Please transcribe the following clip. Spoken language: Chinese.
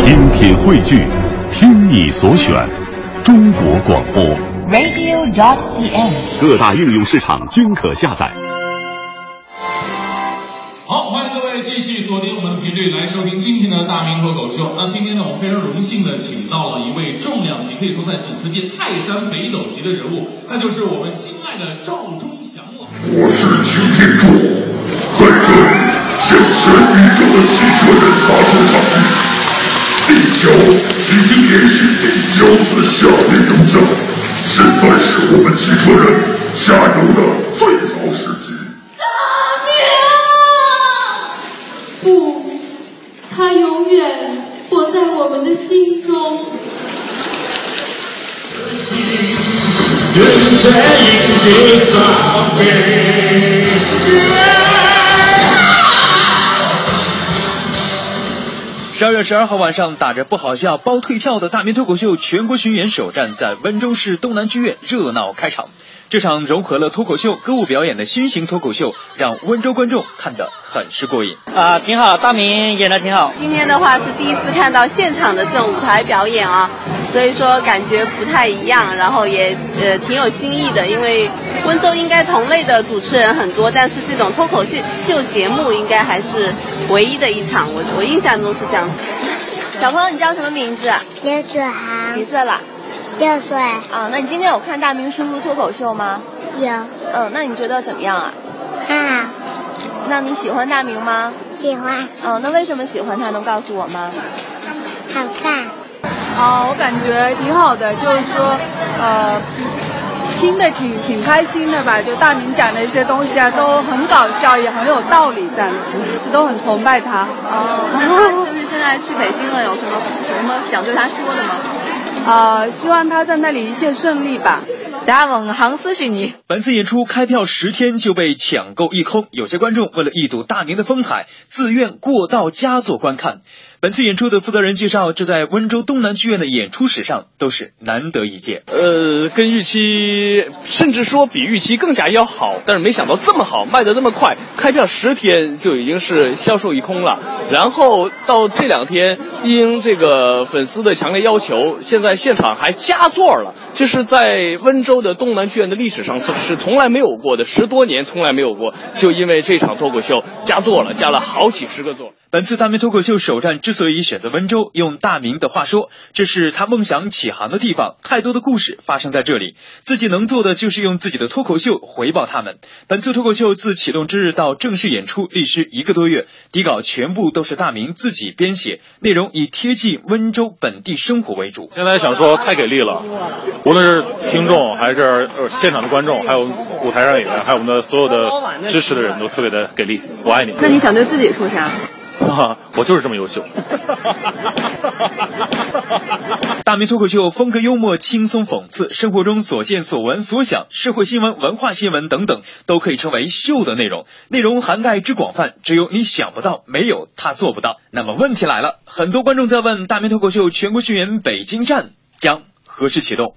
品汇聚，听你所选，中国广播。radio.dot.cn，。各大应用市场均可下载。好，欢迎各位继续锁定我们的频率来收听今天的大明脱口秀。那今天呢，我们非常荣幸的请到了一位重量级，可以说在主持界泰山北斗级的人物，那就是我们心爱的赵忠祥老师。我是擎天柱，在这里向全宇宙的汽车人发出抗议。地球已经连续第九次下跌中奖，现在是我们汽车人加油的最好时机。大明不，他永远活在我们的心中。二月十二号晚上，打着不好笑包退票的大明脱口秀全国巡演首站在温州市东南剧院热闹开场。这场融合了脱口秀、歌舞表演的新型脱口秀，让温州观众看得很是过瘾。啊、挺好，大明演的挺好。今天的话是第一次看到现场的这种舞台表演啊，所以说感觉不太一样，然后也呃挺有新意的。因为温州应该同类的主持人很多，但是这种脱口秀秀节目应该还是唯一的一场，我我印象中是这样子。小朋友，你叫什么名字？叶子涵，几岁了？六岁，啊，那你今天有看大明叔叔脱口秀吗？有嗯，那你觉得怎么样啊？看好，那你喜欢大明吗？喜欢，嗯，那为什么喜欢他？能告诉我吗？好看，啊，我感觉挺好的，就是说，呃，听得挺挺开心的吧。就大明讲的一些东西啊，都很搞笑，也很有道理的，是都很崇拜他。哦，就是现在去北京了，有什么什么想对他说的吗？呃，希望他在那里一切顺利吧。大文行思是你。本次演出开票十天就被抢购一空，有些观众为了一睹大明的风采，自愿过道加座观看。本次演出的负责人介绍，这在温州东南剧院的演出史上都是难得一见。呃，跟预期，甚至说比预期更加要好，但是没想到这么好，卖得那么快，开票十天就已经是销售一空了。然后到这两天，应这个粉丝的强烈要求，现在现场还加座了，这是在温州的东南剧院的历史上是从来没有过的，十多年从来没有过，就因为这场脱口秀加座了，加了好几十个座。本次大明脱口秀首站之所以选择温州，用大明的话说，这是他梦想起航的地方，太多的故事发生在这里，自己能做的就是用自己的脱口秀回报他们。本次脱口秀自启动之日到正式演出历时一个多月，底稿全部都是大明自己编写，内容以贴近温州本地生活为主。现在想说太给力了，无论是听众还是呃现场的观众，还有舞台上演员，还有我们的所有的支持的人都特别的给力，我爱你。那你想对自己说啥？啊，我就是这么优秀。大明脱口秀风格幽默、轻松讽刺，生活中所见所闻所想，社会新闻、文化新闻等等，都可以称为秀的内容。内容涵盖之广泛，只有你想不到，没有他做不到。那么问题来了，很多观众在问大明脱口秀全国巡演北京站将何时启动？